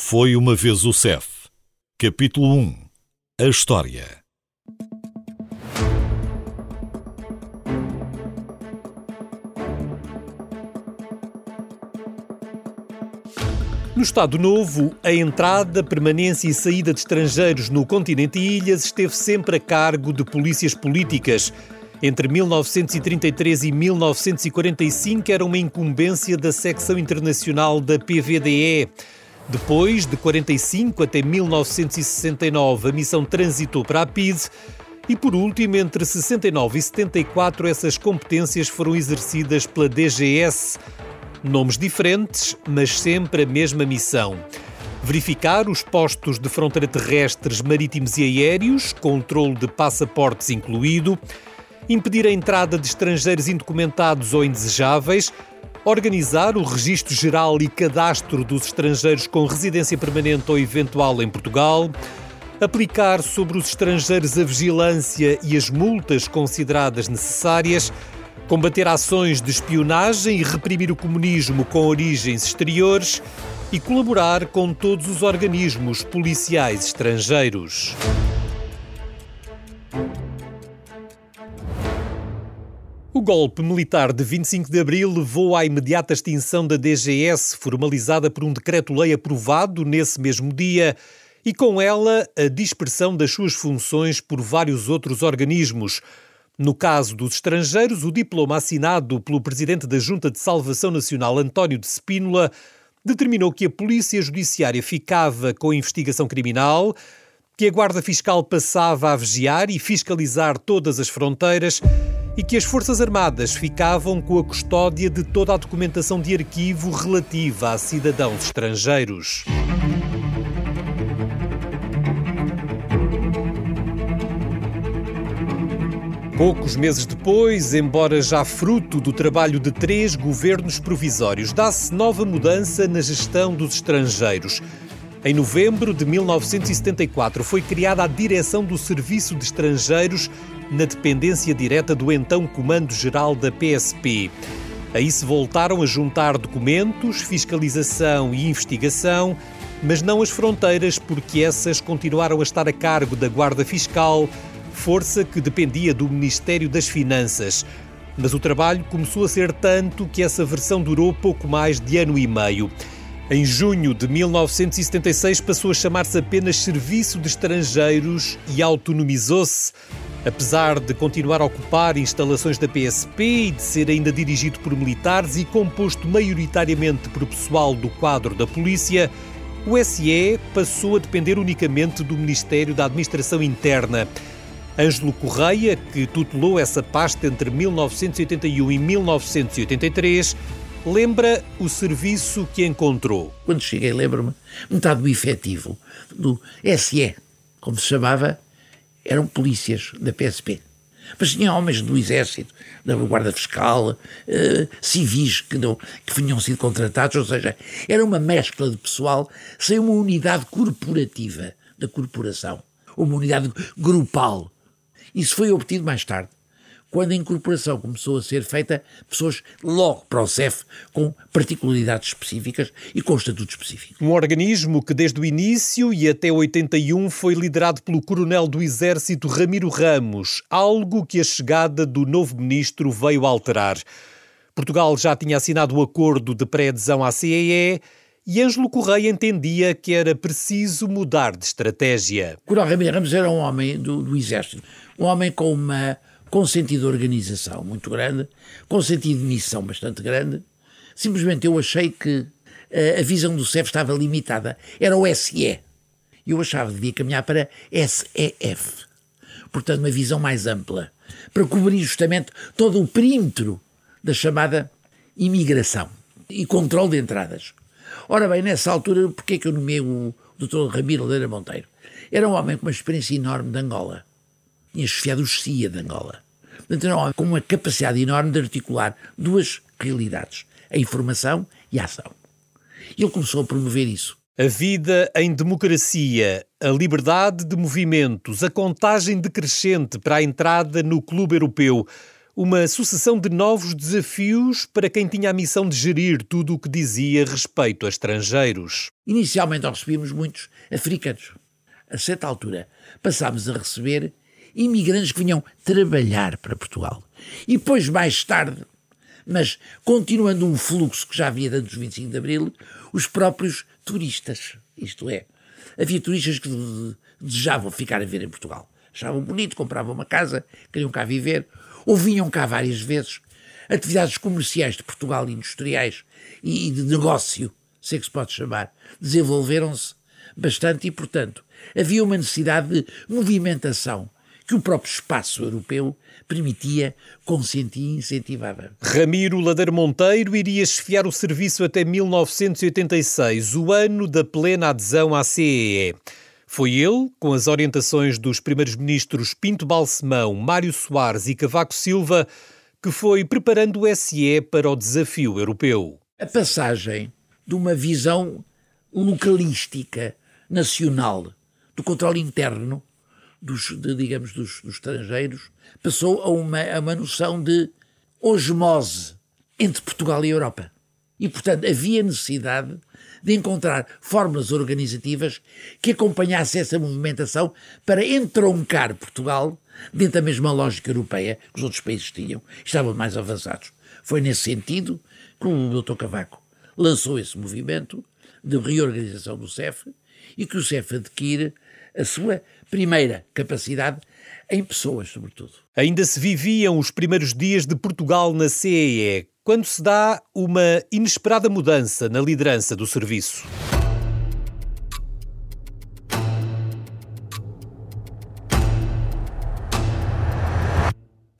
Foi uma vez o CEF. Capítulo 1 A História. No Estado Novo, a entrada, permanência e saída de estrangeiros no continente e ilhas esteve sempre a cargo de polícias políticas. Entre 1933 e 1945 era uma incumbência da secção internacional da PVDE. Depois, de 45 até 1969, a missão transitou para a PIDE e, por último, entre 69 e 74, essas competências foram exercidas pela DGS. Nomes diferentes, mas sempre a mesma missão. Verificar os postos de fronteira terrestres, marítimos e aéreos, controle de passaportes incluído, impedir a entrada de estrangeiros indocumentados ou indesejáveis, organizar o registro geral e cadastro dos estrangeiros com residência permanente ou eventual em Portugal, aplicar sobre os estrangeiros a vigilância e as multas consideradas necessárias, combater ações de espionagem e reprimir o comunismo com origens exteriores e colaborar com todos os organismos policiais estrangeiros. O golpe militar de 25 de abril levou à imediata extinção da DGS, formalizada por um decreto-lei aprovado nesse mesmo dia, e com ela a dispersão das suas funções por vários outros organismos. No caso dos estrangeiros, o diploma assinado pelo presidente da Junta de Salvação Nacional, António de Spínola, determinou que a Polícia Judiciária ficava com a investigação criminal, que a Guarda Fiscal passava a vigiar e fiscalizar todas as fronteiras e que as Forças Armadas ficavam com a custódia de toda a documentação de arquivo relativa a cidadãos estrangeiros. Poucos meses depois, embora já fruto do trabalho de três governos provisórios, dá-se nova mudança na gestão dos estrangeiros. Em novembro de 1974 foi criada a Direção do Serviço de Estrangeiros na dependência direta do então Comando-Geral da PSP. Aí se voltaram a juntar documentos, fiscalização e investigação, mas não as fronteiras, porque essas continuaram a estar a cargo da Guarda Fiscal, força que dependia do Ministério das Finanças. Mas o trabalho começou a ser tanto que essa versão durou pouco mais de ano e meio. Em junho de 1976 passou a chamar-se apenas Serviço de Estrangeiros e autonomizou-se. Apesar de continuar a ocupar instalações da PSP e de ser ainda dirigido por militares e composto maioritariamente por pessoal do quadro da polícia, o SE passou a depender unicamente do Ministério da Administração Interna. Ângelo Correia, que tutelou essa pasta entre 1981 e 1983, lembra o serviço que encontrou. Quando cheguei, lembro-me, metade do efetivo do SE, como se chamava, eram polícias da PSP. Mas tinha homens do Exército, da Guarda Fiscal, uh, civis que, não, que sido contratados, ou seja, era uma mescla de pessoal sem uma unidade corporativa da corporação, uma unidade grupal. Isso foi obtido mais tarde quando a incorporação começou a ser feita, pessoas logo para o CEF com particularidades específicas e com estatuto específico. Um organismo que desde o início e até 81 foi liderado pelo coronel do Exército Ramiro Ramos, algo que a chegada do novo ministro veio alterar. Portugal já tinha assinado o acordo de pré-adesão à CEE e Ângelo Correia entendia que era preciso mudar de estratégia. Coronel Ramiro Ramos era um homem do, do Exército, um homem com uma com sentido de organização muito grande, com sentido de missão bastante grande. Simplesmente eu achei que a, a visão do CEF estava limitada. Era o SE. Eu achava que devia caminhar para SEF. Portanto, uma visão mais ampla, para cobrir justamente todo o perímetro da chamada imigração e controle de entradas. Ora bem, nessa altura, porquê é que eu nomeei o Dr. Ramiro Leira Monteiro? Era um homem com uma experiência enorme de Angola tinha chefiado o CIA de Angola. Portanto, com uma capacidade enorme de articular duas realidades, a informação e a ação. Ele começou a promover isso. A vida em democracia, a liberdade de movimentos, a contagem decrescente para a entrada no Clube Europeu. uma sucessão de novos desafios para quem tinha a missão de gerir tudo o que dizia respeito a estrangeiros. Inicialmente recebíamos muitos africanos. A certa altura passámos a receber imigrantes que vinham trabalhar para Portugal. E depois, mais tarde, mas continuando um fluxo que já havia antes do 25 de Abril, os próprios turistas. Isto é, havia turistas que desejavam ficar a ver em Portugal. Achavam bonito, compravam uma casa, queriam cá viver, ou vinham cá várias vezes. Atividades comerciais de Portugal, industriais e de negócio, se é que se pode chamar, desenvolveram-se bastante e, portanto, havia uma necessidade de movimentação que o próprio espaço europeu permitia, consentia e incentivava. Ramiro Ladeiro Monteiro iria esfiar o serviço até 1986, o ano da plena adesão à CEE. Foi ele, com as orientações dos primeiros ministros Pinto Balsemão, Mário Soares e Cavaco Silva, que foi preparando o SE para o desafio europeu. A passagem de uma visão localística, nacional, do controle interno, dos, de, digamos, dos, dos, estrangeiros, passou a uma, a uma noção de osmose entre Portugal e Europa. E, portanto, havia necessidade de encontrar fórmulas organizativas que acompanhassem essa movimentação para entroncar Portugal dentro da mesma lógica europeia que os outros países tinham, estavam mais avançados. Foi nesse sentido que o Dr. Cavaco lançou esse movimento de reorganização do CEF e que o CEF adquire a sua primeira capacidade em pessoas, sobretudo. Ainda se viviam os primeiros dias de Portugal na CEE, quando se dá uma inesperada mudança na liderança do serviço.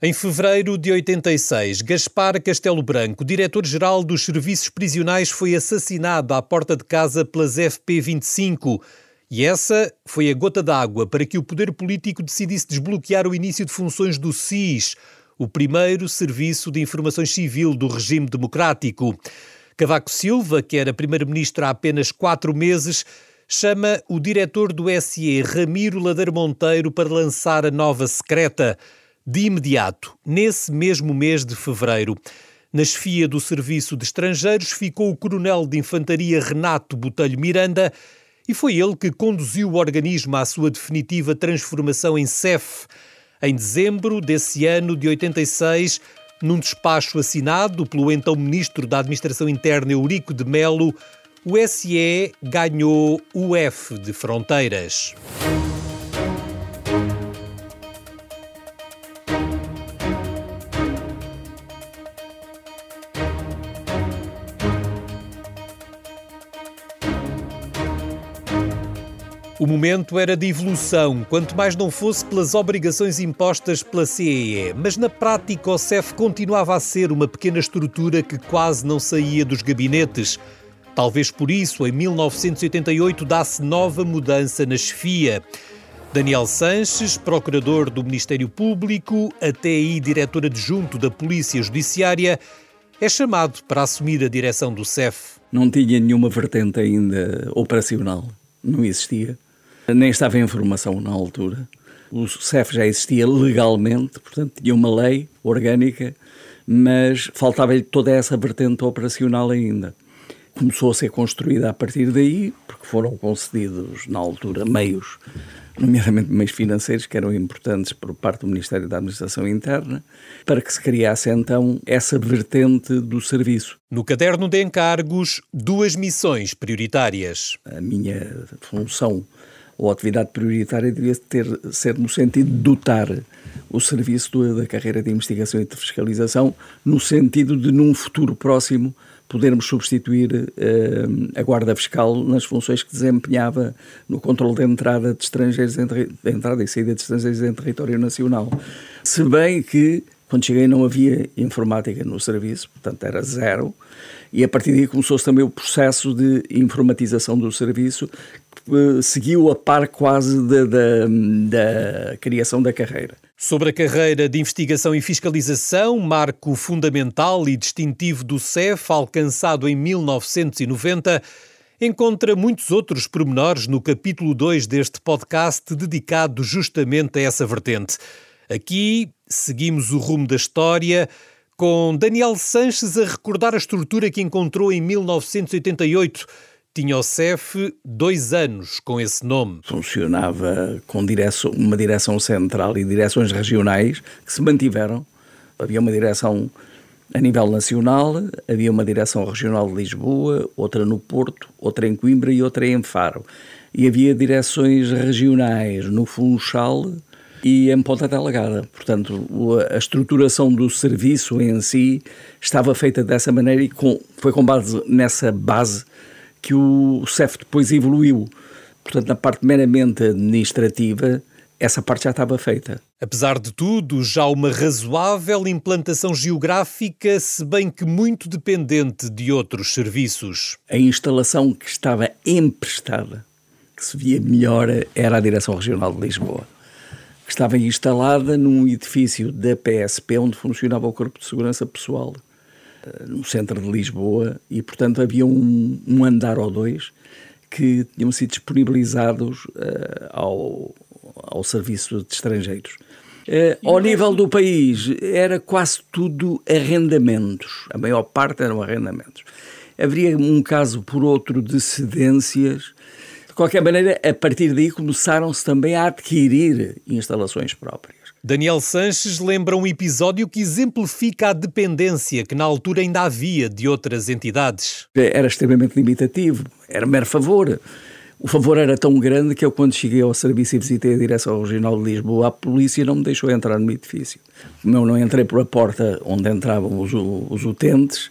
Em fevereiro de 86, Gaspar Castelo Branco, diretor-geral dos Serviços Prisionais, foi assassinado à porta de casa pelas FP25. E essa foi a gota d'água para que o poder político decidisse desbloquear o início de funções do SIS, o primeiro serviço de informações civil do regime democrático. Cavaco Silva, que era primeiro-ministro há apenas quatro meses, chama o diretor do SE, Ramiro Ladeiro Monteiro, para lançar a nova secreta. De imediato, nesse mesmo mês de fevereiro, na chefia do Serviço de Estrangeiros ficou o coronel de Infantaria Renato Botelho Miranda, e foi ele que conduziu o organismo à sua definitiva transformação em CEF. Em dezembro desse ano de 86, num despacho assinado pelo então Ministro da Administração Interna Eurico de Melo, o SE ganhou o F de Fronteiras. Momento era de evolução, quanto mais não fosse pelas obrigações impostas pela CEE, mas na prática o CEF continuava a ser uma pequena estrutura que quase não saía dos gabinetes. Talvez por isso, em 1988, dá-se nova mudança na chefia. Daniel Sanches, procurador do Ministério Público, até aí diretor adjunto da Polícia Judiciária, é chamado para assumir a direção do CEF. Não tinha nenhuma vertente ainda operacional, não existia nem estava em formação na altura. O CEF já existia legalmente, portanto tinha uma lei orgânica, mas faltava-lhe toda essa vertente operacional ainda. Começou a ser construída a partir daí, porque foram concedidos na altura meios, nomeadamente meios financeiros, que eram importantes por parte do Ministério da Administração Interna, para que se criasse então essa vertente do serviço. No caderno de encargos, duas missões prioritárias. A minha função ou atividade prioritária devia ter, ser no sentido de dotar o serviço da carreira de investigação e de fiscalização, no sentido de, num futuro próximo, podermos substituir uh, a Guarda Fiscal nas funções que desempenhava no controle da entrada de estrangeiros em, de entrada e saída de estrangeiros em território nacional. Se bem que, quando cheguei, não havia informática no serviço, portanto era zero, e a partir daí começou-se também o processo de informatização do serviço, que eh, seguiu a par quase da, da, da criação da carreira. Sobre a carreira de investigação e fiscalização, marco fundamental e distintivo do CEF, alcançado em 1990, encontra muitos outros pormenores no capítulo 2 deste podcast dedicado justamente a essa vertente. Aqui seguimos o rumo da história com Daniel Sanches a recordar a estrutura que encontrou em 1988. Tinha o CEF dois anos com esse nome. Funcionava com direção, uma direção central e direções regionais que se mantiveram. Havia uma direção a nível nacional, havia uma direção regional de Lisboa, outra no Porto, outra em Coimbra e outra em Faro. E havia direções regionais no Funchal, e em Ponta Delgada. Portanto, a estruturação do serviço em si estava feita dessa maneira e com, foi com base nessa base que o CEF depois evoluiu. Portanto, na parte meramente administrativa, essa parte já estava feita. Apesar de tudo, já uma razoável implantação geográfica, se bem que muito dependente de outros serviços. A instalação que estava emprestada, que se via melhor, era a Direção Regional de Lisboa que estava instalada num edifício da PSP onde funcionava o Corpo de Segurança Pessoal, eh, no centro de Lisboa, e portanto havia um, um andar ou dois que tinham sido disponibilizados uh, ao, ao serviço de estrangeiros. Uh, ao nível do país, era quase tudo arrendamentos, a maior parte eram arrendamentos. Haveria um caso por outro de cedências qualquer maneira, a partir daí começaram-se também a adquirir instalações próprias. Daniel Sanches lembra um episódio que exemplifica a dependência que na altura ainda havia de outras entidades. Era extremamente limitativo, era mero favor. O favor era tão grande que eu, quando cheguei ao serviço e visitei a direção regional de Lisboa, a polícia não me deixou entrar no edifício. Eu não entrei por a porta onde entravam os, os utentes,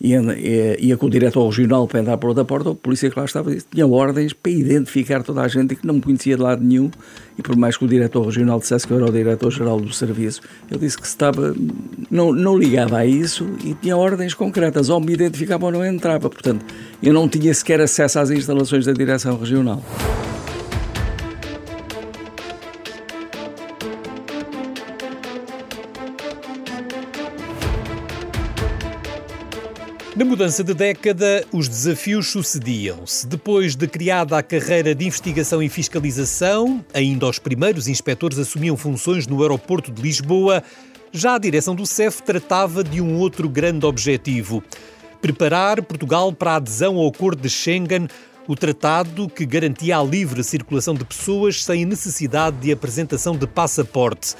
ia, ia, ia com o diretor regional para entrar por outra porta, o polícia que lá estava tinha ordens para identificar toda a gente que não me conhecia de lado nenhum. E por mais que o diretor regional dissesse que eu era o diretor-geral do serviço, ele disse que estava, não, não ligava a isso e tinha ordens concretas, ou me identificava ou não entrava, portanto eu não tinha sequer acesso às instalações da direção regional. Na mudança de década, os desafios sucediam-se. Depois de criada a carreira de investigação e fiscalização, ainda os primeiros inspectores assumiam funções no aeroporto de Lisboa, já a direção do CEF tratava de um outro grande objetivo: preparar Portugal para a adesão ao Acordo de Schengen, o tratado que garantia a livre circulação de pessoas sem necessidade de apresentação de passaporte.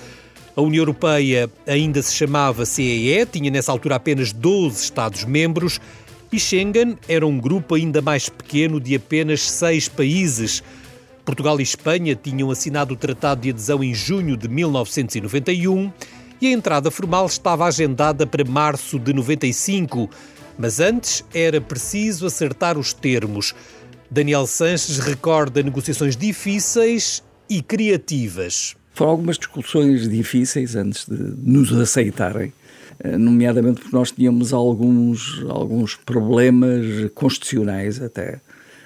A União Europeia ainda se chamava CEE, tinha nessa altura apenas 12 Estados-membros e Schengen era um grupo ainda mais pequeno de apenas seis países. Portugal e Espanha tinham assinado o Tratado de Adesão em junho de 1991 e a entrada formal estava agendada para março de 95. Mas antes era preciso acertar os termos. Daniel Sanches recorda negociações difíceis e criativas. Foram algumas discussões difíceis antes de nos aceitarem, eh, nomeadamente porque nós tínhamos alguns, alguns problemas constitucionais até.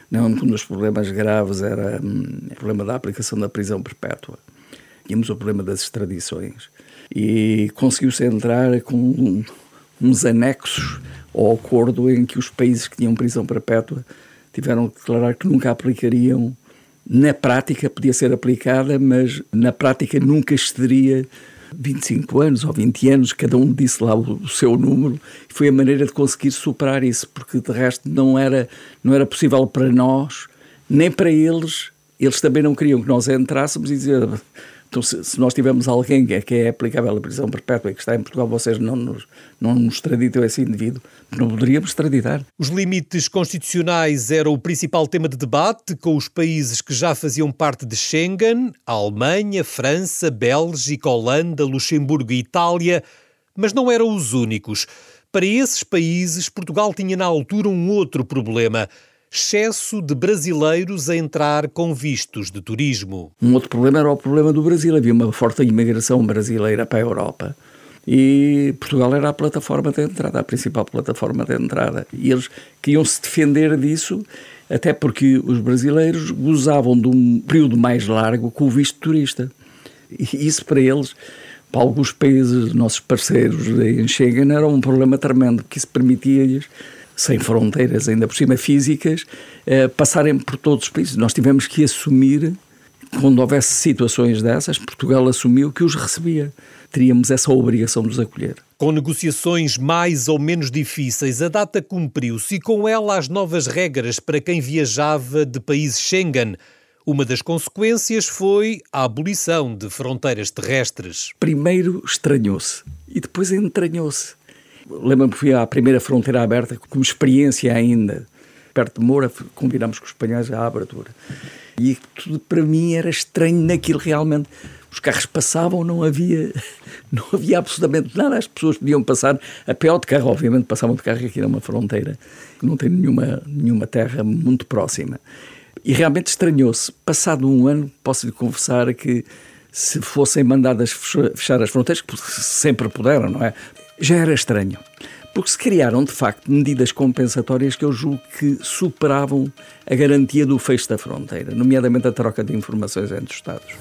Não, um dos problemas graves era hum, o problema da aplicação da prisão perpétua. Tínhamos o problema das extradições. E conseguiu-se entrar com uns anexos ao acordo em que os países que tinham prisão perpétua tiveram que declarar que nunca aplicariam na prática podia ser aplicada, mas na prática nunca excederia 25 anos ou 20 anos, cada um disse lá o, seu número, e foi a maneira de conseguir superar isso, porque de resto não era, não era possível para nós, nem para eles, eles também não queriam que nós entrássemos e dizer então, se, se, nós tivermos alguém que é, que é aplicável a prisão perpétua e que está em Portugal, vocês não nos, não nos extraditam esse indivíduo, não poderíamos extraditar. Os limites constitucionais eram o principal tema de debate com os países que já faziam parte de Schengen, a Alemanha, França, Bélgica, Holanda, Luxemburgo e Itália, mas não eram os únicos. Para esses países, Portugal tinha na altura um outro problema – excesso de brasileiros a entrar com vistos de turismo. Um outro problema era o problema do Brasil. Havia uma forte imigração brasileira para a Europa e Portugal era a plataforma de entrada, a principal plataforma de entrada. E eles queriam se defender disso, até porque os brasileiros gozavam de um período mais largo com o visto turista. E isso para eles, para alguns países, nossos parceiros em Schengen, era um problema tremendo, porque isso permitia-lhes sem fronteiras, ainda por cima físicas, eh, passarem por todos os países. Nós tivemos que assumir quando houvesse situações dessas, Portugal assumiu que os recebia. Teríamos essa obrigação de os acolher. Com negociações mais ou menos difíceis, a data cumpriu-se e com ela as novas regras para quem viajava de países Schengen. Uma das consequências foi a abolição de fronteiras terrestres. Primeiro estranhou-se e depois entranhou-se. Lembro-me que fui à primeira fronteira aberta, como experiência ainda, perto de Moura, combinámos com os espanhóis à abertura. E tudo para mim era estranho naquilo realmente. Os carros passavam, não havia, não havia absolutamente nada. As pessoas podiam passar a pé ou de carro, obviamente passavam de carro aqui numa fronteira que não tem nenhuma, nenhuma terra muito próxima. E realmente estranhou-se. Passado um ano, posso lhe confessar que se fossem mandadas fechar as fronteiras, porque sempre puderam, não é? Já era estranho porque se criaram, de facto, medidas compensatórias que eu julgo que superavam a garantia do fecho da fronteira, nomeadamente a troca de informações entre os Estados.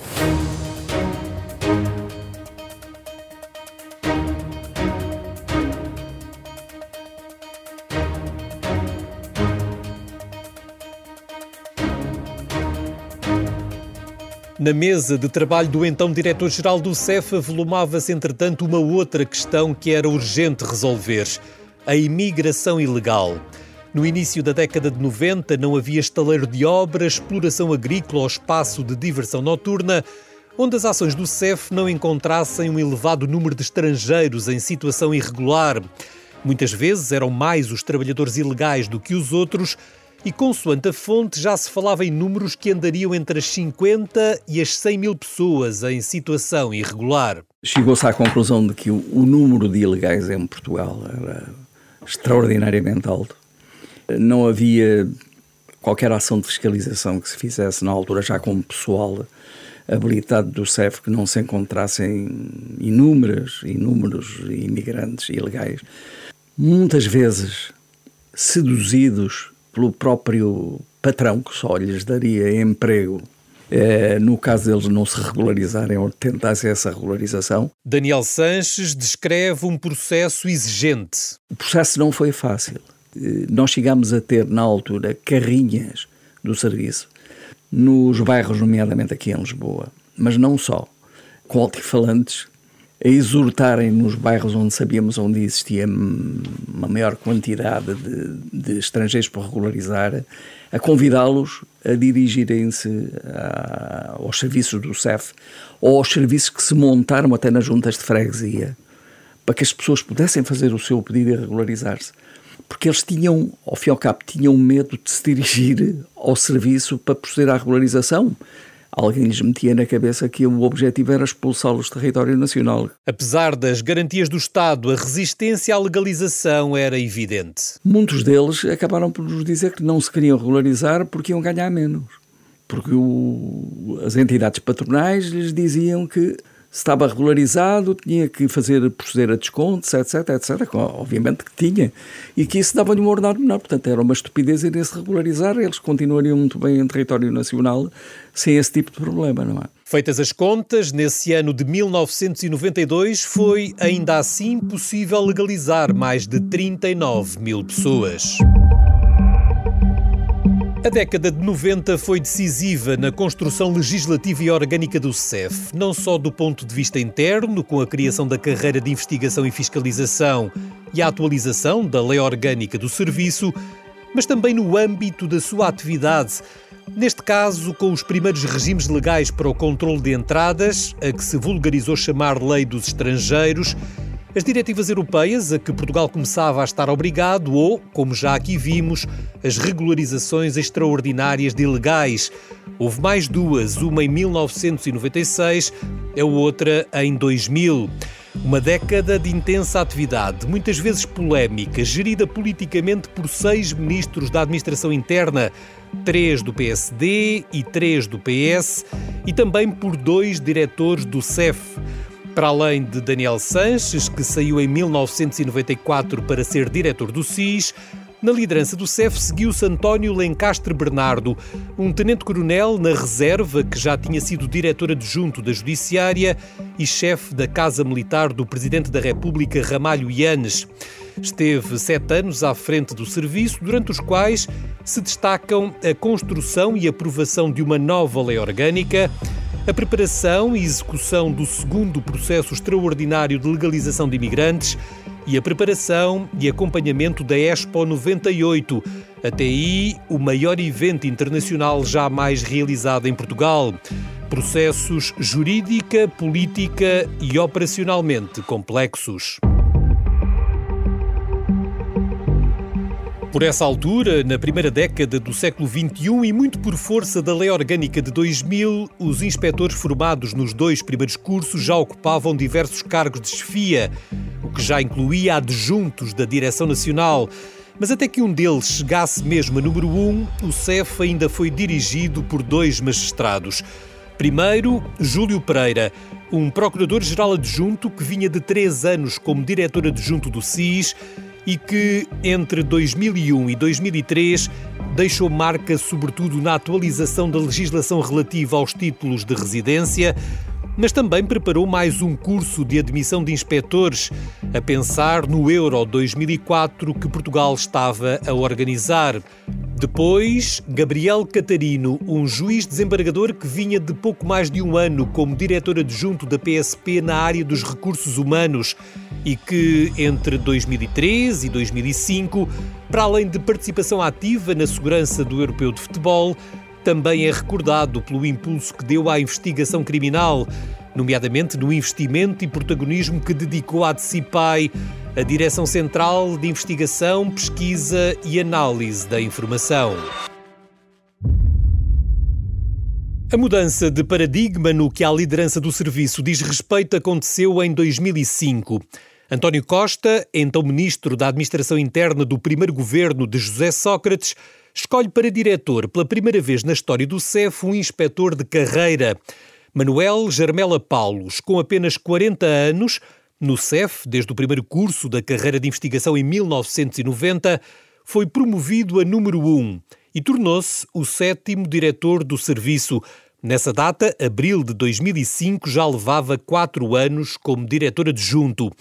Na mesa de trabalho do então diretor-geral do CEF avolumava-se, entretanto, uma outra questão que era urgente resolver: a imigração ilegal. No início da década de 90 não havia estaleiro de obras, exploração agrícola ou espaço de diversão noturna onde as ações do CEF não encontrassem um elevado número de estrangeiros em situação irregular. Muitas vezes eram mais os trabalhadores ilegais do que os outros e, consoante a fonte, já se falava em números que andariam entre as 50 e as 100 mil pessoas em situação irregular. Chegou-se à conclusão de que o, número de ilegais em Portugal era extraordinariamente alto. Não havia qualquer ação de fiscalização que se fizesse na altura, já como pessoal habilitado do CEF, que não se encontrassem inúmeras, inúmeros imigrantes ilegais. Muitas vezes seduzidos pelo próprio patrão, que só lhes daria emprego é, no caso deles não se regularizarem ou tentassem essa regularização. Daniel Sanches descreve um processo exigente. O processo não foi fácil. Eh, nós chegámos a ter, na altura, carrinhas do serviço nos bairros, nomeadamente aqui em Lisboa, mas não só, com altifalantes a exortarem nos bairros onde sabíamos onde existia uma maior quantidade de, de estrangeiros por regularizar, a convidá-los a dirigirem-se aos serviços do CEF ou aos serviços que se montaram até nas juntas de freguesia, para que as pessoas pudessem fazer o seu pedido e regularizar-se. Porque eles tinham, ao fim e ao cabo, tinham medo de se dirigir ao serviço para proceder à regularização alguém lhes metia na cabeça que o objetivo era expulsá-los do território nacional. Apesar das garantias do Estado, a resistência à legalização era evidente. Muitos deles acabaram por nos dizer que não se queriam regularizar porque iam ganhar menos. Porque o, as entidades patronais lhes diziam que estava regularizado, tinha que fazer proceder a descontos, etc, etc. Obviamente que tinha. E que isso dava-lhe um ordenado menor. Portanto, era uma estupidez irem-se regularizar. Eles continuariam muito bem em território nacional sem esse tipo de problema, não é? Feitas as contas, nesse ano de 1992 foi ainda assim possível legalizar mais de 39 mil pessoas. A década de 90 foi decisiva na construção legislativa e orgânica do CEF, não só do ponto de vista interno, com a criação da carreira de investigação e fiscalização e a atualização da lei orgânica do serviço, mas também no âmbito da sua atividade. Neste caso, com os primeiros regimes legais para o controle de entradas, a que se vulgarizou chamar Lei dos Estrangeiros, as diretivas europeias a que Portugal começava a estar obrigado ou, como já aqui vimos, as regularizações extraordinárias de ilegais. Houve mais duas, uma em 1996, a outra em 2000. Uma década de intensa atividade, muitas vezes polémica, gerida politicamente por seis ministros da administração interna, três do PSD e três do PS, e também por dois diretores do CEF. Para além de Daniel Sanches, que saiu em 1994 para ser diretor do SIS, na liderança do CEF seguiu-se António Lencastre Bernardo, um tenente-coronel na reserva que já tinha sido diretor adjunto da Judiciária e chefe da Casa Militar do Presidente da República Ramalho Yanes. Esteve sete anos à frente do serviço, durante os quais se destacam a construção e aprovação de uma nova lei orgânica, a preparação e execução do segundo processo extraordinário de legalização de imigrantes e a preparação e acompanhamento da Expo 98, até aí o maior evento internacional jamais realizado em Portugal. Processos jurídica, política e operacionalmente complexos. Por essa altura, na primeira década do século XXI e muito por força da Lei Orgânica de 2000, os inspectores formados nos dois primeiros cursos já ocupavam diversos cargos de chefia, o que já incluía adjuntos da Direção Nacional. Mas até que um deles chegasse mesmo a número um, o CEF ainda foi dirigido por dois magistrados. Primeiro, Júlio Pereira, um procurador-geral adjunto que vinha de três anos como diretor adjunto do SIS e que, entre 2001 e 2003, deixou marca sobretudo na atualização da legislação relativa aos títulos de residência, mas também preparou mais um curso de admissão de inspectores, a pensar no Euro 2004 que Portugal estava a organizar. Depois, Gabriel Catarino, um juiz desembargador que vinha de pouco mais de um ano como diretor adjunto da PSP na área dos recursos humanos e que, entre 2003 e 2005, para além de participação ativa na segurança do europeu de futebol, também é recordado pelo impulso que deu à investigação criminal, nomeadamente no investimento e protagonismo que dedicou à DCIPAI, a Direção Central de Investigação, Pesquisa e Análise da Informação. A mudança de paradigma no que à liderança do serviço diz respeito aconteceu em 2005. António Costa, então ministro da Administração Interna do primeiro governo de José Sócrates, escolhe para diretor, pela primeira vez na história do CEF, um inspetor de carreira. Manuel Jarmela Paulos, com apenas 40 anos, no CEF, desde o primeiro curso da carreira de investigação em 1990, foi promovido a número 1 e tornou-se o sétimo diretor do serviço. Nessa data, abril de 2005, já levava quatro anos como diretor adjunto.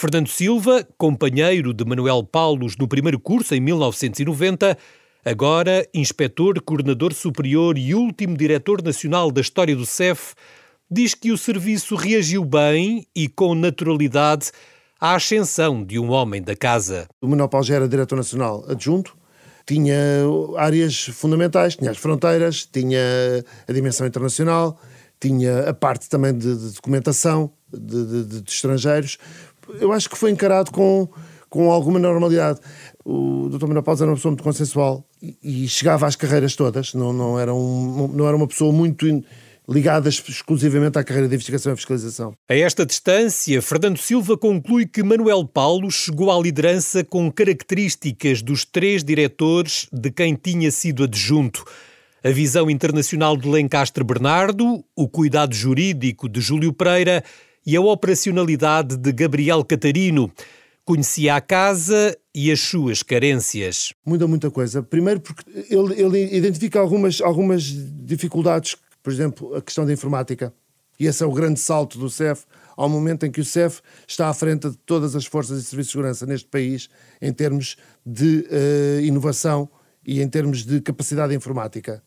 Fernando Silva, companheiro de Manuel Paulos no primeiro curso em 1990, agora inspetor, coordenador superior e último diretor nacional da história do CEF, diz que o serviço reagiu bem e com naturalidade à ascensão de um homem da casa. O Manuel Paulo já era diretor nacional adjunto, tinha áreas fundamentais, tinha as fronteiras, tinha a dimensão internacional, tinha a parte também de, de documentação de, de, de estrangeiros, eu acho que foi encarado com, com alguma normalidade. O Dr. Manuel era uma pessoa muito consensual e, e, chegava às carreiras todas, não, não, era um, não era uma pessoa muito ligada exclusivamente à carreira de investigação e fiscalização. A esta distância, Fernando Silva conclui que Manuel Paulo chegou à liderança com características dos três diretores de quem tinha sido adjunto. A visão internacional de Lencastre Bernardo, o cuidado jurídico de Júlio Pereira e a operacionalidade de Gabriel Catarino. Conhecia a casa e as suas carências. Muda muita coisa. Primeiro porque ele, ele identifica algumas, algumas dificuldades, por exemplo, a questão da informática. E esse é o grande salto do CEF ao momento em que o CEF está à frente de todas as forças e serviços de segurança neste país em termos de uh, inovação e em termos de capacidade informática.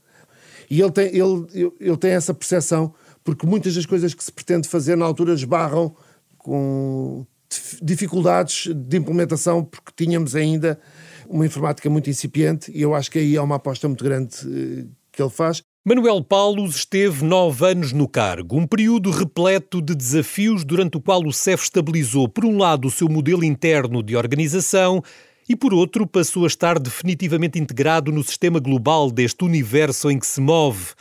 E ele tem, ele, ele tem essa percepção porque muitas das coisas que se pretende fazer na altura esbarram com dificuldades de implementação, porque tínhamos ainda uma informática muito incipiente e eu acho que aí é uma aposta muito grande eh, que ele faz. Manuel Paulos esteve nove anos no cargo, um período repleto de desafios durante o qual o CEF estabilizou, por um lado, o seu modelo interno de organização e, por outro, passou a estar definitivamente integrado no sistema global deste universo em que se move.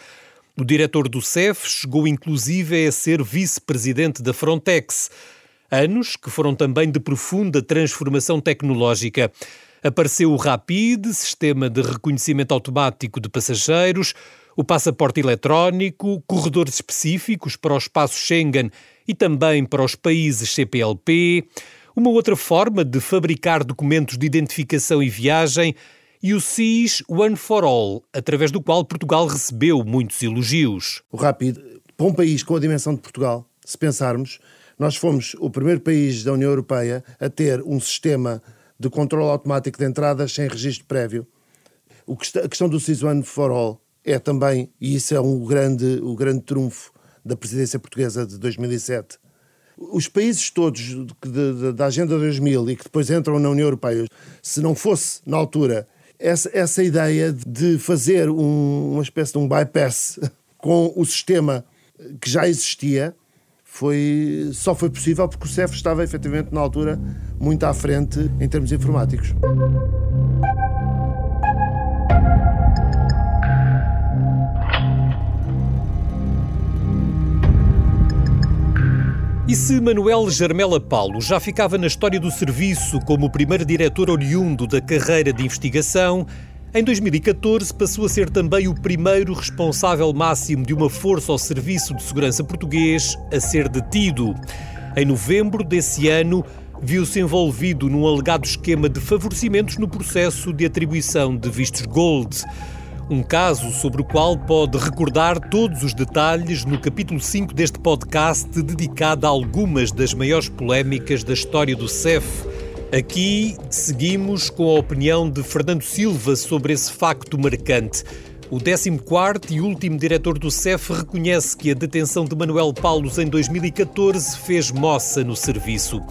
O diretor do CEF chegou inclusive a ser vice-presidente da Frontex. Anos que foram também de profunda transformação tecnológica. Apareceu o Rapid, sistema de reconhecimento automático de passageiros, o passaporte eletrónico, corredores específicos para o espaço Schengen e também para os países CPLP, uma outra forma de fabricar documentos de identificação e viagem e o SIS One for All, através do qual Portugal recebeu muitos elogios. O Rápido, para um país com a dimensão de Portugal, se pensarmos, Nós fomos o primeiro país da União Europeia a ter um sistema de controle automático de entradas sem registro prévio. Que a questão do SIS One for All é também, e isso é um grande, o grande trunfo da presidência portuguesa de 2007. Os países todos da Agenda 2000 e que depois entram na União Europeia, se não fosse, na altura, essa, essa ideia de fazer um, uma espécie de um bypass com o sistema que já existia, foi, só foi possível porque o CEF estava efetivamente na altura muito à frente em termos informáticos. E se Manuel Jarmela Paulo já ficava na história do serviço como o primeiro diretor oriundo da carreira de investigação, em 2014 passou a ser também o primeiro responsável máximo de uma força ao serviço de segurança português a ser detido. Em novembro desse ano, viu-se envolvido num alegado esquema de favorecimentos no processo de atribuição de vistos Gold. Um caso sobre o qual pode recordar todos os detalhes no capítulo 5 deste podcast, dedicado a algumas das maiores polémicas da história do CEF Aqui seguimos com a opinião de Fernando Silva sobre esse facto marcante. O 14 e último diretor do CEF reconhece que a detenção de Manuel Paulos em 2014 fez moça no serviço.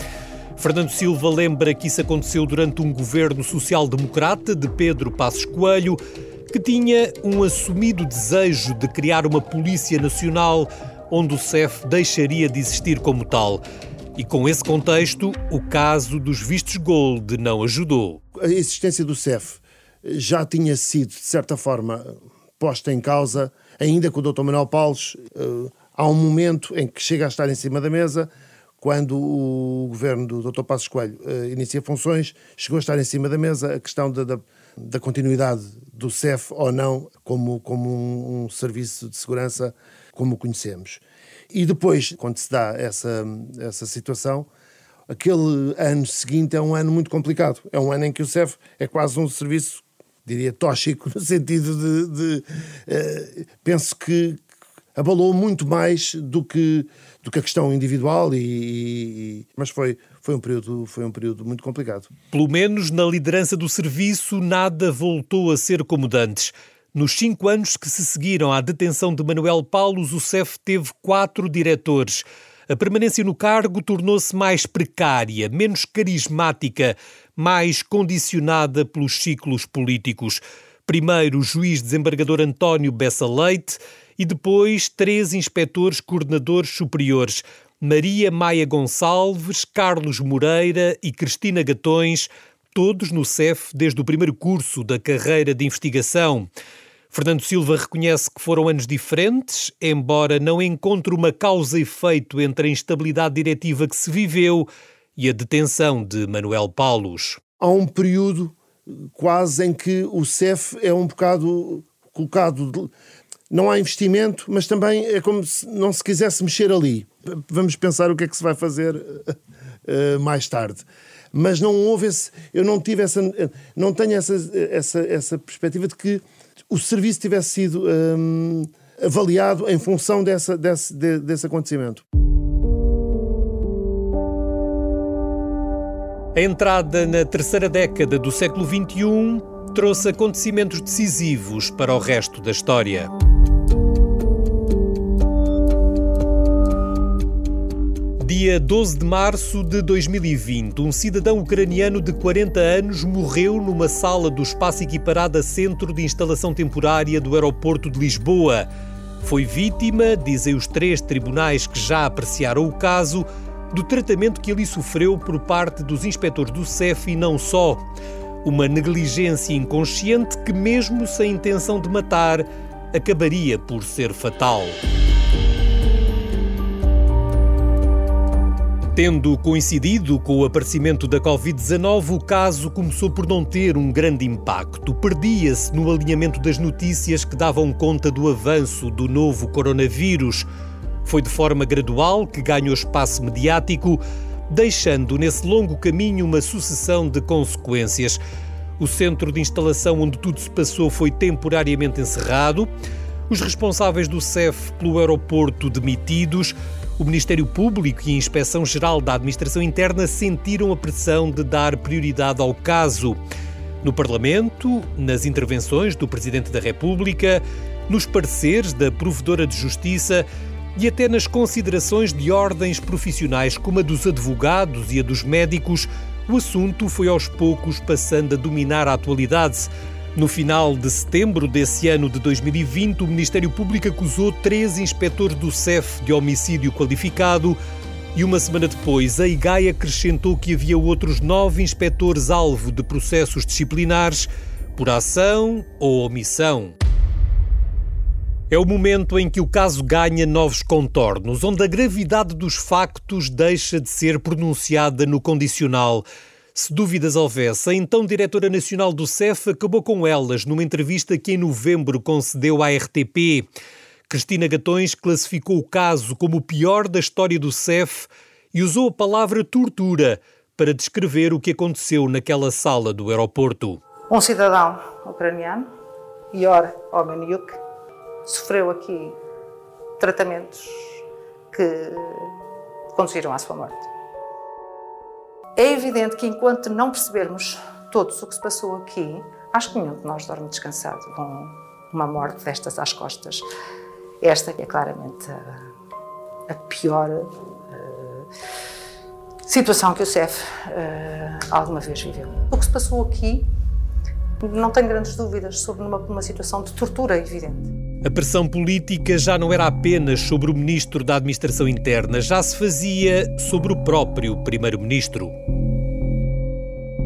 Fernando Silva lembra que isso aconteceu durante um governo social-democrata de Pedro Passos Coelho, que tinha um assumido desejo de criar uma Polícia Nacional onde o CEF deixaria de existir como tal. E com esse contexto, o caso dos vistos gold não ajudou. A existência do CEF já tinha sido, de certa forma, posta em causa, ainda com o Dr. Manuel Paulos. Eh, há um momento em que chega a estar em cima da mesa, quando o governo do Dr. Passos Coelho uh, inicia funções, chegou a estar em cima da mesa a questão da, da, da continuidade do CEF ou não como, como um, um, serviço de segurança como o conhecemos. E depois, quando se dá essa, essa situação, aquele ano seguinte é um ano muito complicado. É um ano em que o CEF é quase um serviço, diria, tóxico, no sentido de. de uh, penso que abalou muito mais do que, do que a questão individual, e, e, mas foi, foi, um período, foi um período muito complicado. Pelo menos na liderança do serviço, nada voltou a ser como dantes. Nos cinco anos que se seguiram à detenção de Manuel Paulos, o CEF teve quatro diretores. A permanência no cargo tornou-se mais precária, menos carismática, mais condicionada pelos ciclos políticos. Primeiro, o juiz desembargador António Bessa Leite e depois três inspectores coordenadores superiores. Maria Maia Gonçalves, Carlos Moreira e Cristina Gatões, todos no CEF desde o primeiro curso da carreira de investigação. Fernando Silva reconhece que foram anos diferentes, embora não encontre uma causa-efeito entre a instabilidade diretiva que se viveu e a detenção de Manuel Paulos. Há um período quase em que o CEF é um bocado colocado. Não há investimento, mas também é como se não se quisesse mexer ali. Vamos pensar o que é que se vai fazer uh, mais tarde mas não houve esse, eu não tive essa, não tenho essa, essa, essa perspectiva de que o serviço tivesse sido hum, avaliado em função dessa, desse, desse acontecimento. A entrada na terceira década do século XXI trouxe acontecimentos decisivos para o resto da história. Dia 12 de março de 2020, um cidadão ucraniano de 40 anos morreu numa sala do espaço equiparado a centro de instalação temporária do aeroporto de Lisboa. Foi vítima, dizem os três tribunais que já apreciaram o caso, do tratamento que ele sofreu por parte dos inspectores do CEF e não só. Uma negligência inconsciente que, mesmo sem intenção de matar, acabaria por ser fatal. Tendo coincidido com o aparecimento da Covid-19, o caso começou por não ter um grande impacto. Perdia-se no alinhamento das notícias que davam conta do avanço do novo coronavírus. Foi de forma gradual que ganhou espaço mediático, deixando nesse longo caminho uma sucessão de consequências. O centro de instalação onde tudo se passou foi temporariamente encerrado. os responsáveis do CEF pelo aeroporto demitidos, o Ministério Público e a Inspeção-Geral da Administração Interna sentiram a pressão de dar prioridade ao caso. No Parlamento, nas intervenções do Presidente da República, nos pareceres da Provedora de Justiça e até nas considerações de ordens profissionais como a dos advogados e a dos médicos, o assunto foi aos poucos passando a dominar a atualidade. No final de setembro desse ano de 2020, o Ministério Público acusou três inspectores do CEF de homicídio qualificado e uma semana depois a IGAI acrescentou que havia outros nove inspectores alvo de processos disciplinares por ação ou omissão. É o momento em que o caso ganha novos contornos, onde a gravidade dos factos deixa de ser pronunciada no condicional. Se dúvidas houvesse, a então diretora nacional do CEF acabou com elas numa entrevista que em novembro concedeu à RTP. Cristina Gatões classificou o caso como o pior da história do CEF e usou a palavra tortura para descrever o que aconteceu naquela sala do aeroporto. Um cidadão ucraniano, Ior Omeniuk, sofreu aqui tratamentos que conduziram à sua morte. É evidente que enquanto não percebermos todos o que se passou aqui, acho que nenhum de nós dorme descansado com uma morte destas às costas. Esta é claramente a, a pior uh, situação que o CEF uh, alguma vez viveu. O que se passou aqui, não tenho grandes dúvidas sobre uma, uma situação de tortura evidente. A pressão política já não era apenas sobre o ministro da Administração Interna, já se fazia sobre o próprio primeiro-ministro.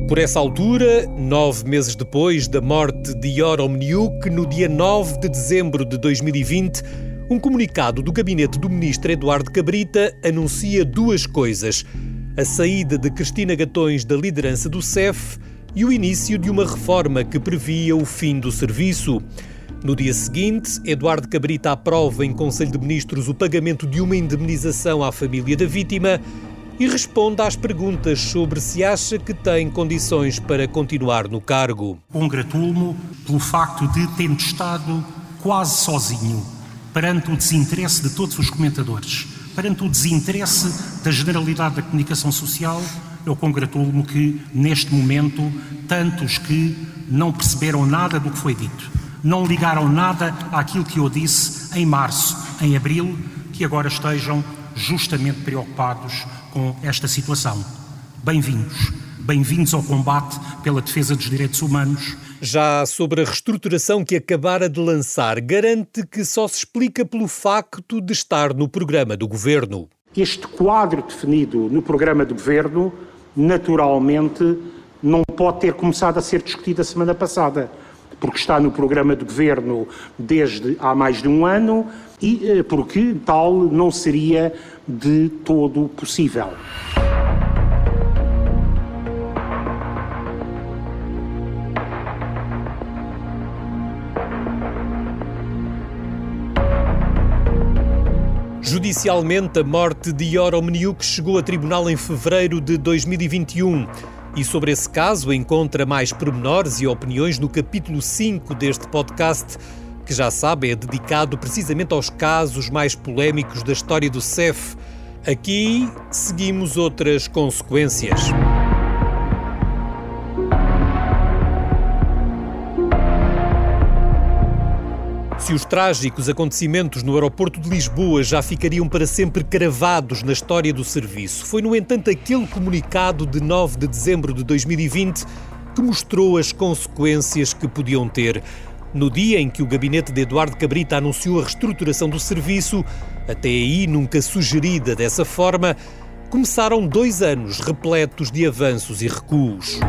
Por essa altura, nove meses depois da morte de Yoromniuk, no dia 9 de dezembro de 2020, um comunicado do gabinete do ministro Eduardo Cabrita anuncia duas coisas: a saída de Cristina Gatões da liderança do CEF e o início de uma reforma que previa o fim do serviço. No dia seguinte, Eduardo Cabrita aprova em Conselho de Ministros o pagamento de uma indemnização à família da vítima e responde às perguntas sobre se acha que tem condições para continuar no cargo. Congratulo-me pelo facto de ter estado quase sozinho perante o desinteresse de todos os comentadores, perante o desinteresse da generalidade da comunicação social. Eu congratulo-me que, neste momento, tantos que não perceberam nada do que foi dito não ligaram nada àquilo que eu disse em março, em abril, que agora estejam justamente preocupados com esta situação. Bem-vindos. Bem-vindos ao combate pela defesa dos direitos humanos. Já sobre a reestruturação que acabara de lançar, garante que só se explica pelo facto de estar no programa do governo. Este quadro definido no programa do governo, naturalmente, não pode ter começado a ser discutido a semana passada porque está no programa de governo desde há mais de um ano e eh, porque tal não seria de todo possível. Judicialmente, a morte de Ior Omniuk chegou a tribunal em fevereiro de 2021. E sobre esse caso encontra mais pormenores e opiniões no capítulo 5 deste podcast, que já sabe é dedicado precisamente aos casos mais polémicos da história do CEF. Aqui seguimos outras consequências. Os trágicos acontecimentos no aeroporto de Lisboa já ficariam para sempre cravados na história do serviço, foi, no entanto, aquele comunicado de 9 de dezembro de 2020 que mostrou as consequências que podiam ter. No dia em que o gabinete de Eduardo Cabrita anunciou a reestruturação do serviço, até aí nunca sugerida dessa forma, começaram dois anos repletos de avanços e recuos.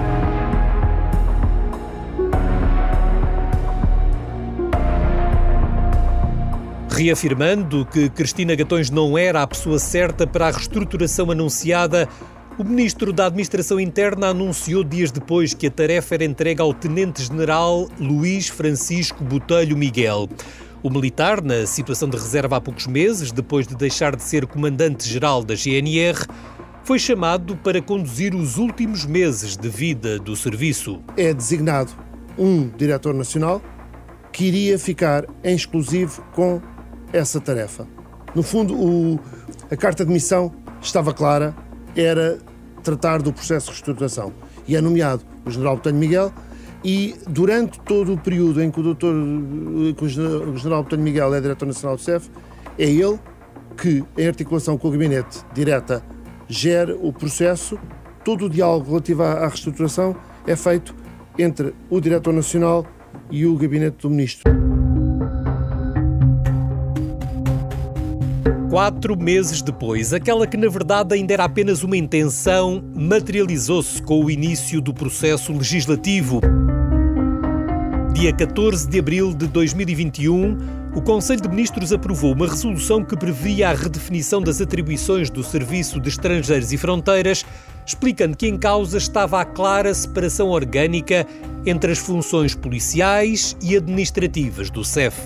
Reafirmando que Cristina Gatões não era a pessoa certa para a reestruturação anunciada, o ministro da Administração Interna anunciou dias depois que a tarefa era entregue ao Tenente-General Luís Francisco Botelho Miguel. O militar, na situação de reserva há poucos meses, depois de deixar de ser comandante-geral da GNR, foi chamado para conduzir os últimos meses de vida do serviço. É designado um diretor nacional que iria ficar em exclusivo com essa tarefa. No fundo, o, a carta de missão estava clara, era tratar do processo de reestruturação. E é nomeado o general Botelho Miguel e durante todo o período em que o, doutor, que o general Botelho Miguel é diretor nacional do CEF, é ele que, em articulação com o gabinete direta, gera o processo. Todo o diálogo relativo à, à reestruturação é feito entre o diretor nacional e o gabinete do ministro. Quatro meses depois, aquela que na verdade ainda era apenas uma intenção materializou-se com o início do processo legislativo. Dia 14 de abril de 2021, o Conselho de Ministros aprovou uma resolução que previa a redefinição das atribuições do Serviço de Estrangeiros e Fronteiras, explicando que em causa estava a clara separação orgânica entre as funções policiais e administrativas do CEF.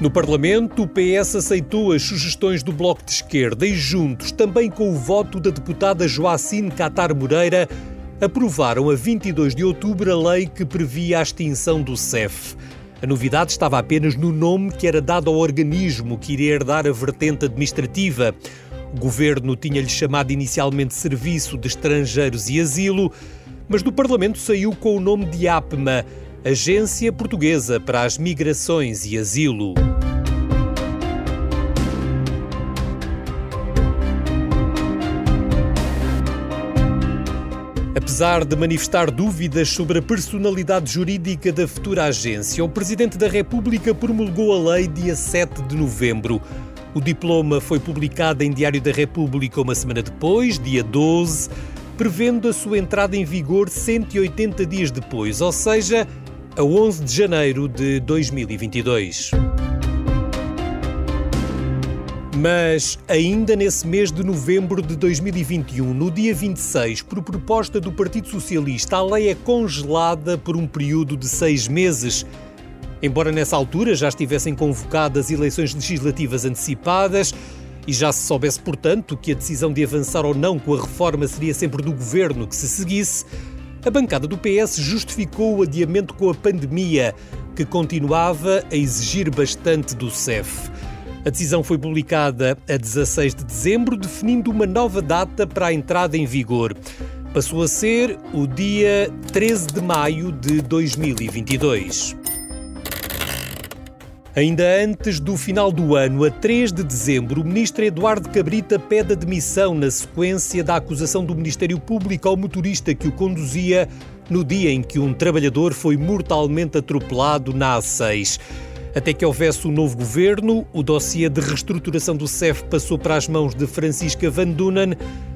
No Parlamento, o PS aceitou as sugestões do Bloco de Esquerda e, juntos, também com o voto da deputada Joacine Catar Moreira, aprovaram a 22 de outubro a lei que previa a extinção do CEF. A novidade estava apenas no nome que era dado ao organismo que iria herdar a vertente administrativa. O governo tinha-lhe chamado inicialmente Serviço de Estrangeiros e Asilo, mas do Parlamento saiu com o nome de APMA, Agência Portuguesa para as Migrações e Asilo. Apesar de manifestar dúvidas sobre a personalidade jurídica da futura agência, o Presidente da República promulgou a lei dia 7 de novembro. O diploma foi publicado em Diário da República uma semana depois, dia 12, prevendo a sua entrada em vigor 180 dias depois, ou seja, a 11 de janeiro de 2022. Mas, ainda nesse mês de novembro de 2021, no dia 26, por proposta do Partido Socialista, a lei é congelada por um período de seis meses. Embora nessa altura já estivessem convocadas eleições legislativas antecipadas e já se soubesse, portanto, que a decisão de avançar ou não com a reforma seria sempre do governo que se seguisse, a bancada do PS justificou o adiamento com a pandemia, que continuava a exigir bastante do CEF. A decisão foi publicada a 16 de dezembro, definindo uma nova data para a entrada em vigor. Passou a ser o dia 13 de maio de 2022. Ainda antes do final do ano, a 3 de dezembro, o ministro Eduardo Cabrita pede admissão na sequência da acusação do Ministério Público ao motorista que o conduzia no dia em que um trabalhador foi mortalmente atropelado na A6. Até que houvesse um novo governo, o dossiê de reestruturação do CEF passou para as mãos de Francisca Van Dunen,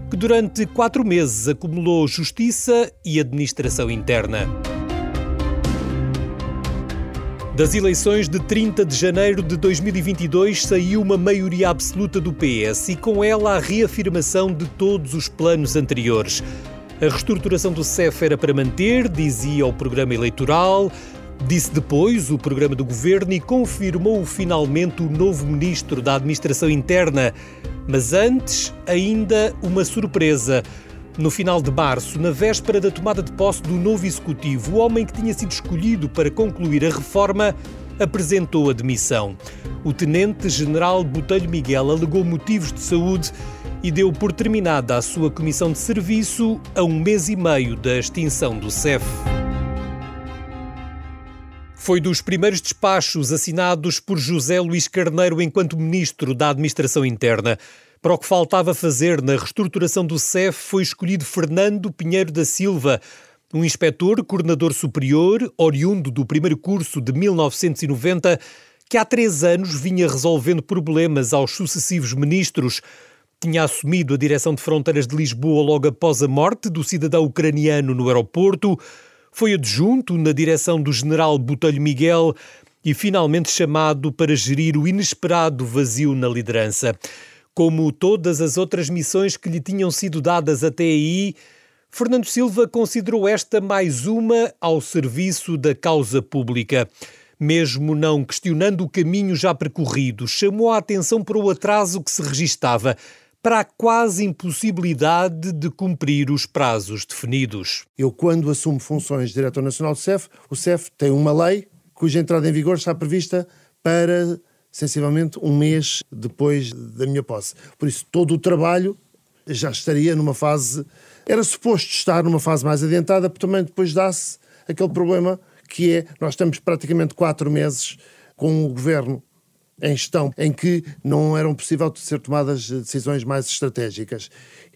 que durante quatro meses acumulou justiça e administração interna. Das eleições de 30 de janeiro de 2022 saiu uma maioria absoluta do PS e com ela a reafirmação de todos os planos anteriores. A reestruturação do CEF era para manter, dizia o programa eleitoral, disse depois o programa do governo e confirmou finalmente o novo ministro da Administração Interna. Mas antes, ainda uma surpresa. No final de março, na véspera da tomada de posse do novo executivo, o homem que tinha sido escolhido para concluir a reforma apresentou a demissão. O tenente-general Botelho Miguel alegou motivos de saúde e deu por terminada a sua comissão de serviço a um mês e meio da extinção do CEF. Foi dos primeiros despachos assinados por José Luís Carneiro enquanto ministro da Administração Interna. Para o que faltava fazer na reestruturação do CEF, foi escolhido Fernando Pinheiro da Silva, um inspetor coordenador superior, oriundo do primeiro curso de 1990, que há três anos vinha resolvendo problemas aos sucessivos ministros. Tinha assumido a direção de fronteiras de Lisboa logo após a morte do cidadão ucraniano no aeroporto, foi adjunto na direção do general Botelho Miguel e finalmente chamado para gerir o inesperado vazio na liderança. Como todas as outras missões que lhe tinham sido dadas até aí, Fernando Silva considerou esta mais uma ao serviço da causa pública. Mesmo não questionando o caminho já percorrido, chamou a atenção para o atraso que se registava. para a quase impossibilidade de cumprir os prazos definidos. Eu, quando assumo funções de Diretor Nacional do CEF, o CEF tem uma lei cuja entrada em vigor está prevista para, sensivelmente, um mês depois da minha posse. Por isso, todo o trabalho já estaria numa fase. Era suposto estar numa fase mais adiantada, porque também depois dá-se aquele problema que é: nós estamos praticamente quatro meses com o governo em gestão, em que não eram possível ser tomadas decisões mais estratégicas.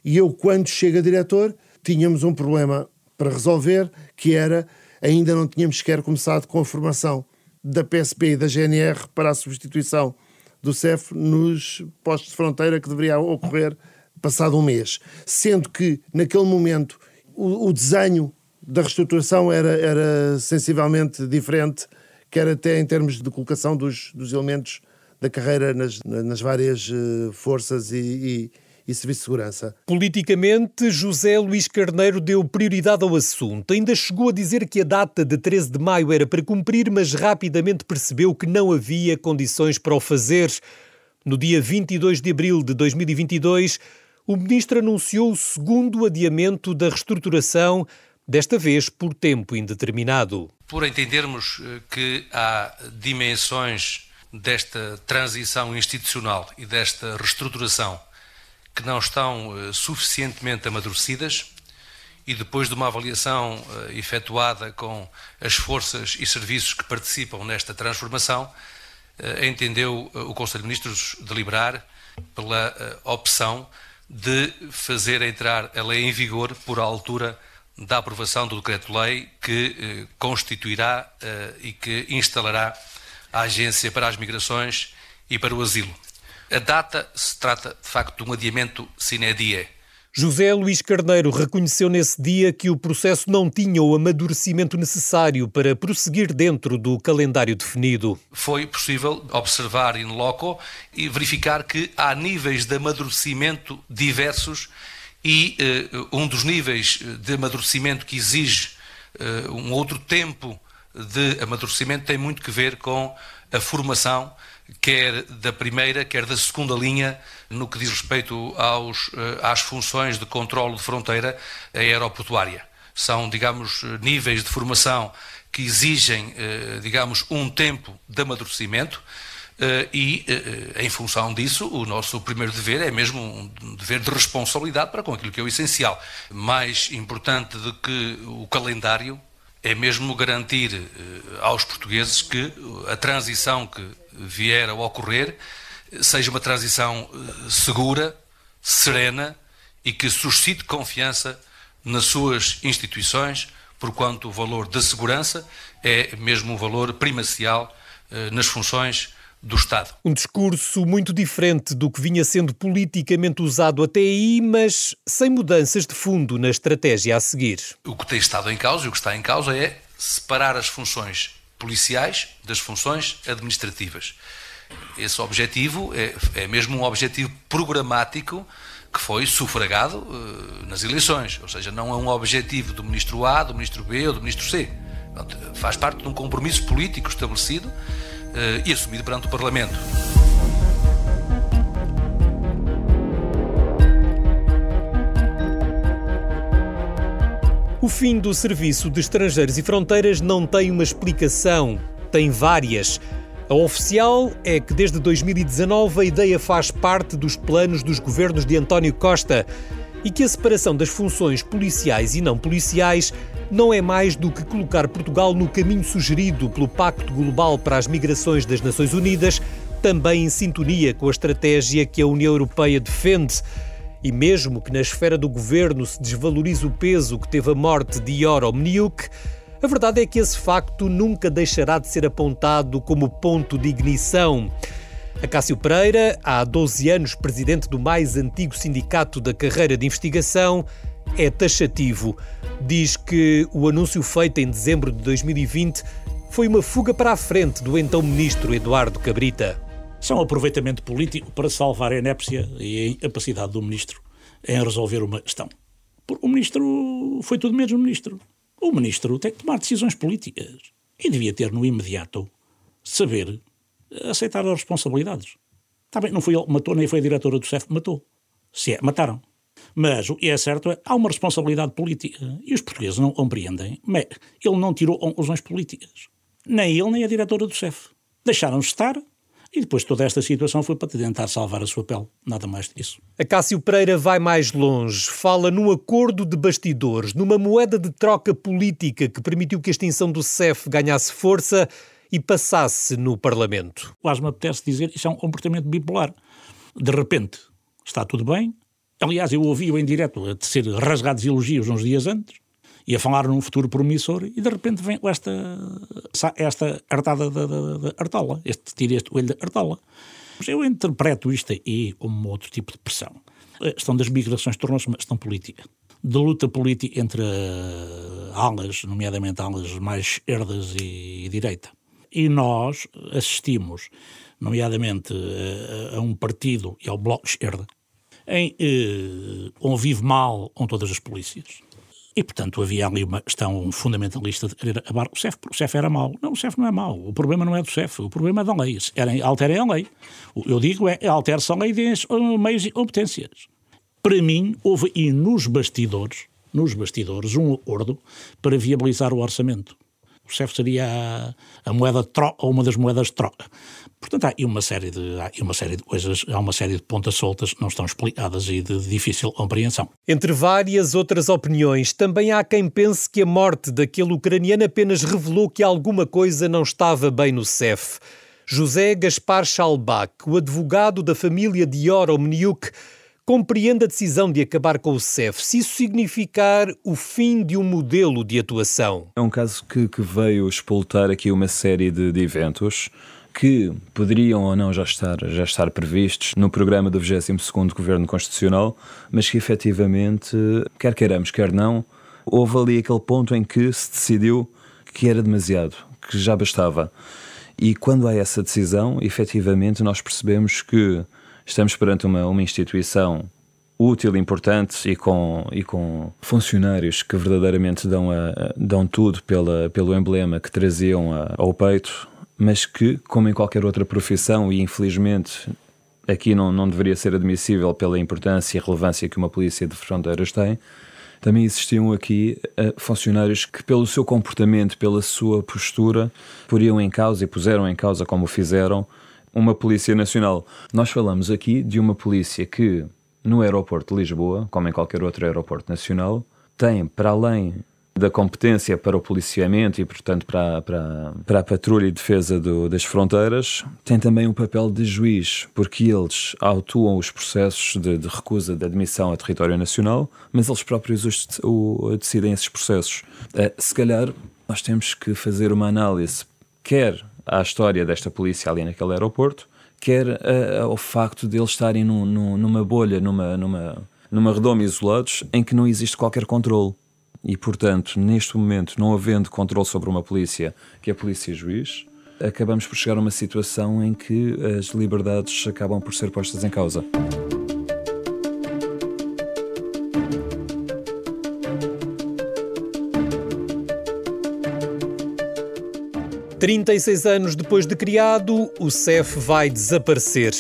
E eu, quando chego a diretor, tínhamos um problema para resolver, que era ainda não tínhamos sequer começado com a formação da PSP e da GNR para a substituição do CEF nos postos de fronteira que deveria ocorrer passado um mês. Sendo que, naquele momento, o, o desenho da reestruturação era, era sensivelmente diferente, quer até em termos de colocação dos, dos elementos da carreira nas, nas várias uh, forças e, e, e Serviço de Segurança. Politicamente, José Luís Carneiro deu prioridade ao assunto. Ainda chegou a dizer que a data de 13 de maio era para cumprir, mas rapidamente percebeu que não havia condições para o fazer. No dia 22 de abril de 2022, o ministro anunciou o segundo adiamento da reestruturação, desta vez por tempo indeterminado. Por entendermos eh, que há dimensões desta transição institucional e desta reestruturação que não estão uh, suficientemente amadurecidas e depois de uma avaliação uh, efetuada com as forças e serviços que participam nesta transformação, uh, entendeu o Conselho de Ministros deliberar pela opção de fazer entrar a lei em vigor por altura da aprovação do decreto-lei que eh, constituirá eh, e que instalará a Agência para as Migrações e para o Asilo. A data se trata, de facto, de um adiamento sine die. José Luís Carneiro reconheceu nesse dia que o processo não tinha o amadurecimento necessário para prosseguir dentro do calendário definido. Foi possível observar in loco e verificar que há níveis de amadurecimento diversos e uh, um dos níveis de amadurecimento que exige uh, um outro tempo de amadurecimento tem muito que ver com a formação quer da primeira, quer da segunda linha, no que diz respeito aos, eh, às funções de controle de fronteira aeroportuária. São, digamos, níveis de formação que exigem, eh, digamos, um tempo de amadurecimento eh, e, em função disso, o nosso primeiro dever é mesmo um dever de responsabilidade para com aquilo que é o essencial. Mais importante do que o calendário é mesmo garantir aos portugueses que a transição que vier a ocorrer seja uma transição eh, segura, serena e que suscite confiança nas suas instituições, porquanto o valor da segurança é mesmo um valor primacial eh, nas funções do Estado. Um discurso muito diferente do que vinha sendo politicamente usado até aí, mas sem mudanças de fundo na estratégia a seguir. O que tem estado em causa e o que está em causa é separar as funções policiais das funções administrativas. Esse objetivo é, é mesmo um objetivo programático que foi sufragado uh, nas eleições, ou seja, não é um objetivo do ministro A, do ministro B ou do ministro C. faz parte de um compromisso político estabelecido e assumido perante o Parlamento. O fim do Serviço de Estrangeiros e Fronteiras não tem uma explicação, tem várias. A oficial é que desde 2019 a ideia faz parte dos planos dos governos de António Costa e que a separação das funções policiais e não policiais não é mais do que colocar Portugal no caminho sugerido pelo Pacto Global para as Migrações das Nações Unidas, também em sintonia com a estratégia que a União Europeia defende. E mesmo que na esfera do governo se desvalorize o peso que teve a morte de Ior Omniuk, a verdade é que esse facto nunca deixará de ser apontado como ponto de ignição. Acácio Pereira, há 12 anos presidente do mais antigo sindicato da carreira de investigação, é taxativo. Diz que o anúncio feito em dezembro de 2020 foi uma fuga para a frente do então ministro Eduardo Cabrita. Um aproveitamento político para salvar a inépcia e a incapacidade do ministro em resolver uma questão. O ministro foi tudo menos ministro. O ministro tem que tomar decisões políticas e devia ter no imediato saber aceitar as responsabilidades. Está bem, não foi ele que matou, nem foi a diretora do CEF que matou. Se é, mataram. Mas o que é certo é há uma responsabilidade política. E os portugueses não compreendem. Mas ele não tirou conclusões políticas. Nem ele, nem a diretora do CEF. Deixaram-se estar e depois toda esta situação foi para tentar salvar a sua pele, nada mais disso. Acácio Pereira vai mais longe, fala num acordo de bastidores, numa moeda de troca política que permitiu que a extinção do CEF ganhasse força e passasse no Parlamento. Quase me apetece dizer isso é um comportamento bipolar. De repente está tudo bem. Aliás, eu ouvi-o em direto a ser rasgados elogios uns dias antes e a falar num futuro promissor e de repente vem esta, esta hartada da, da, da Artola, este, tira este olho da Artola. Eu interpreto isto aí como outro tipo de pressão. A questão das migrações tornou-se uma questão política. De luta política entre uh, alas, nomeadamente alas mais esquerdas e direita. E nós assistimos, nomeadamente, uh, a um partido e ao Bloco de Esquerda, em uh, convive mal com todas as polícias e, portanto, havia ali uma questão fundamentalista de querer acabar o CEF, porque o CEF era mau. Não, o CEF não é mau. O problema não é do CEF, o problema é da lei. Alterem a lei. Eu digo é, altere-se a lei de meios e competências. Para mim, houve e nos bastidores, nos bastidores, um acordo para viabilizar o orçamento. O CEF seria a, a moeda troca, ou uma das moedas troca. Portanto, há uma série de, há uma série de coisas, há uma série de pontas soltas que não estão explicadas e de difícil compreensão. Entre várias outras opiniões, também há quem pense que a morte daquele ucraniano apenas revelou que alguma coisa não estava bem no CEF. José Gaspar Chalbach, o advogado da família de Omniuk, compreende a decisão de acabar com o CEF, se isso significar o fim de um modelo de atuação. É um caso que, que veio expultar aqui uma série de, de eventos que poderiam ou não já estar, já estar previstos no programa do 22º Governo Constitucional, mas que efetivamente, quer queiramos, quer não, houve ali aquele ponto em que se decidiu que era demasiado, que já bastava. E quando há essa decisão, efetivamente nós percebemos que estamos perante uma, uma instituição útil, importante e com, e com funcionários que verdadeiramente dão, a, dão tudo pela, pelo emblema que traziam a, ao peito, mas que, como em qualquer outra profissão, e infelizmente aqui não, não deveria ser admissível pela importância e relevância que uma polícia de fronteiras tem, também existiam aqui uh, funcionários que, pelo seu comportamento, pela sua postura, poriam em causa e puseram em causa, como fizeram, uma Polícia Nacional. Nós falamos aqui de uma polícia que, no aeroporto de Lisboa, como em qualquer outro aeroporto nacional, tem, para além da competência para o policiamento e, portanto, para, para, para a patrulha e defesa do, das fronteiras, tem também um papel de juiz, porque eles autuam os processos de, de recusa de admissão a território nacional, mas eles próprios os, o, decidem esses processos. Uh, se calhar nós temos que fazer uma análise, quer à história desta polícia ali naquele aeroporto, quer uh, ao facto de eles estarem num, num, numa bolha, numa, numa, numa redoma isolados, em que não existe qualquer controle. E, portanto, neste momento, não havendo controle sobre uma polícia, que é a polícia juiz, acabamos por chegar a uma situação em que as liberdades acabam por ser postas em causa. Trinta e seis anos depois de criado, o CEF vai desaparecer.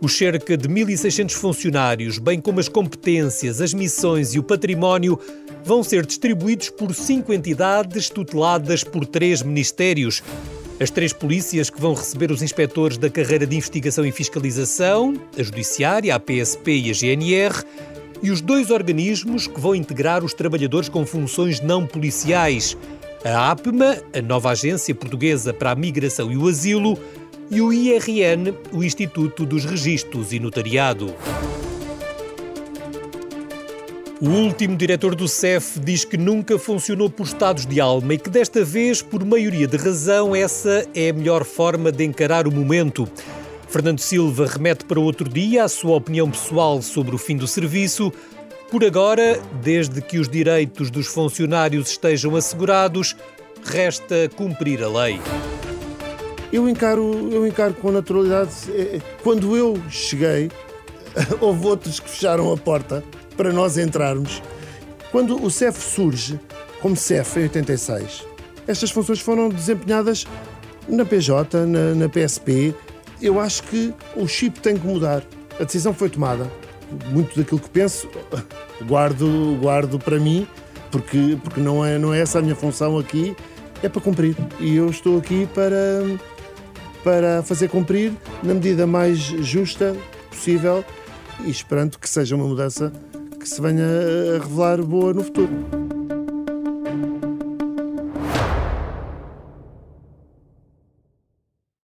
Os cerca de 1.600 funcionários, bem como as competências, as missões e o património, vão ser distribuídos por cinco entidades tuteladas por três ministérios. As três polícias que vão receber os inspectores da carreira de investigação e fiscalização, a Judiciária, a PSP e a GNR, e os dois organismos que vão integrar os trabalhadores com funções não policiais, a APMA, a nova Agência Portuguesa para a Migração e o Asilo, e o IRN, o Instituto dos Registros e Notariado. O último diretor do CEF diz que nunca funcionou por estados de alma e que desta vez, por maioria de razão, essa é a melhor forma de encarar o momento. Fernando Silva remete para outro dia a sua opinião pessoal sobre o fim do serviço. Por agora, desde que os direitos dos funcionários estejam assegurados, resta cumprir a lei eu encaro, eu encaro com naturalidade. É, é, quando eu cheguei, houve outros que fecharam a porta para nós entrarmos. Quando o CEF surge como CEF em 86, estas funções foram desempenhadas na PJ, na, na PSP. Eu acho que o chip tem que mudar. A decisão foi tomada. Muito daquilo que penso guardo, guardo para mim, porque, porque não, é, não é essa a minha função aqui, é para cumprir. E eu estou aqui para, para fazer cumprir na medida mais justa possível e esperando que seja uma mudança que se venha a revelar boa no futuro.